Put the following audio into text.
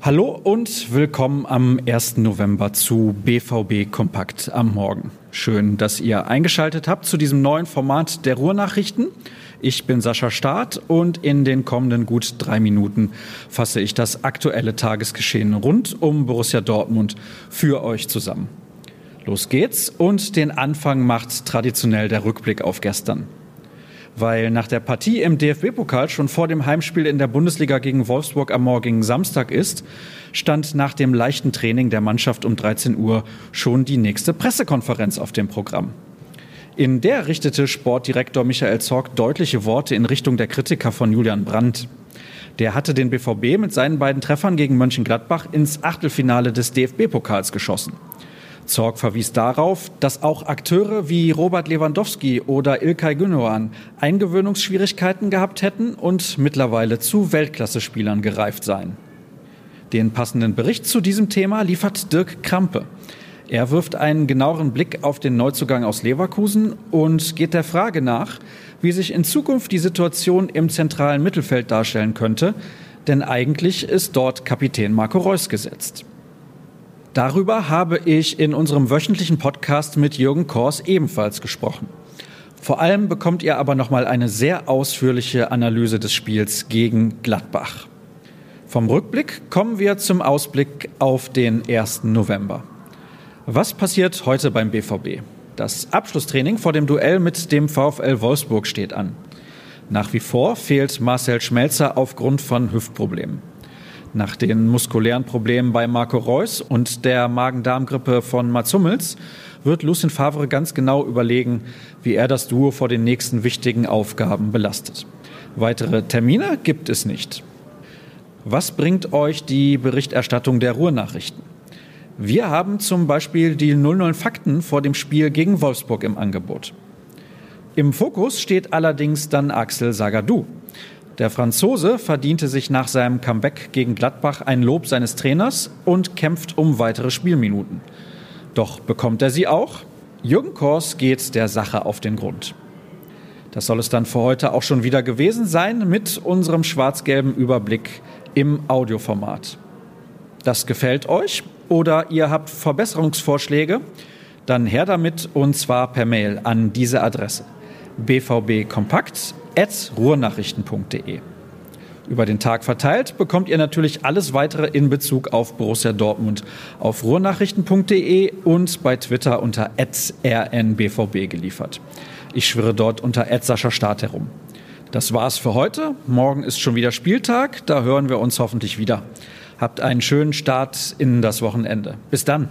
Hallo und willkommen am 1. November zu BVB Kompakt am Morgen. Schön, dass ihr eingeschaltet habt zu diesem neuen Format der Ruhrnachrichten. Ich bin Sascha Staat und in den kommenden gut drei Minuten fasse ich das aktuelle Tagesgeschehen rund um Borussia Dortmund für euch zusammen. Los geht's und den Anfang macht traditionell der Rückblick auf gestern weil nach der Partie im DFB-Pokal schon vor dem Heimspiel in der Bundesliga gegen Wolfsburg am morgigen Samstag ist, stand nach dem leichten Training der Mannschaft um 13 Uhr schon die nächste Pressekonferenz auf dem Programm. In der richtete Sportdirektor Michael Zorg deutliche Worte in Richtung der Kritiker von Julian Brandt. Der hatte den BVB mit seinen beiden Treffern gegen Mönchengladbach ins Achtelfinale des DFB-Pokals geschossen. Zorg verwies darauf, dass auch Akteure wie Robert Lewandowski oder Ilkay Gündogan Eingewöhnungsschwierigkeiten gehabt hätten und mittlerweile zu Weltklasse-Spielern gereift seien. Den passenden Bericht zu diesem Thema liefert Dirk Krampe. Er wirft einen genaueren Blick auf den Neuzugang aus Leverkusen und geht der Frage nach, wie sich in Zukunft die Situation im zentralen Mittelfeld darstellen könnte, denn eigentlich ist dort Kapitän Marco Reus gesetzt. Darüber habe ich in unserem wöchentlichen Podcast mit Jürgen Kors ebenfalls gesprochen. Vor allem bekommt ihr aber noch mal eine sehr ausführliche Analyse des Spiels gegen Gladbach. Vom Rückblick kommen wir zum Ausblick auf den 1. November. Was passiert heute beim BVB? Das Abschlusstraining vor dem Duell mit dem VfL Wolfsburg steht an. Nach wie vor fehlt Marcel Schmelzer aufgrund von Hüftproblemen. Nach den muskulären Problemen bei Marco Reus und der Magen-Darm-Grippe von Mats Hummels wird Lucien Favre ganz genau überlegen, wie er das Duo vor den nächsten wichtigen Aufgaben belastet. Weitere Termine gibt es nicht. Was bringt euch die Berichterstattung der Ruhrnachrichten? Wir haben zum Beispiel die 00 Fakten vor dem Spiel gegen Wolfsburg im Angebot. Im Fokus steht allerdings dann Axel Sagadou. Der Franzose verdiente sich nach seinem Comeback gegen Gladbach ein Lob seines Trainers und kämpft um weitere Spielminuten. Doch bekommt er sie auch? Jürgen Kors geht der Sache auf den Grund. Das soll es dann für heute auch schon wieder gewesen sein mit unserem schwarz-gelben Überblick im Audioformat. Das gefällt euch oder ihr habt Verbesserungsvorschläge? Dann her damit und zwar per Mail an diese Adresse bvbkompakt.ruhrnachrichten.de. Über den Tag verteilt bekommt ihr natürlich alles weitere in Bezug auf Borussia Dortmund auf ruhrnachrichten.de und bei Twitter unter rnbvb geliefert. Ich schwirre dort unter Sascha herum. Das war's für heute. Morgen ist schon wieder Spieltag. Da hören wir uns hoffentlich wieder. Habt einen schönen Start in das Wochenende. Bis dann.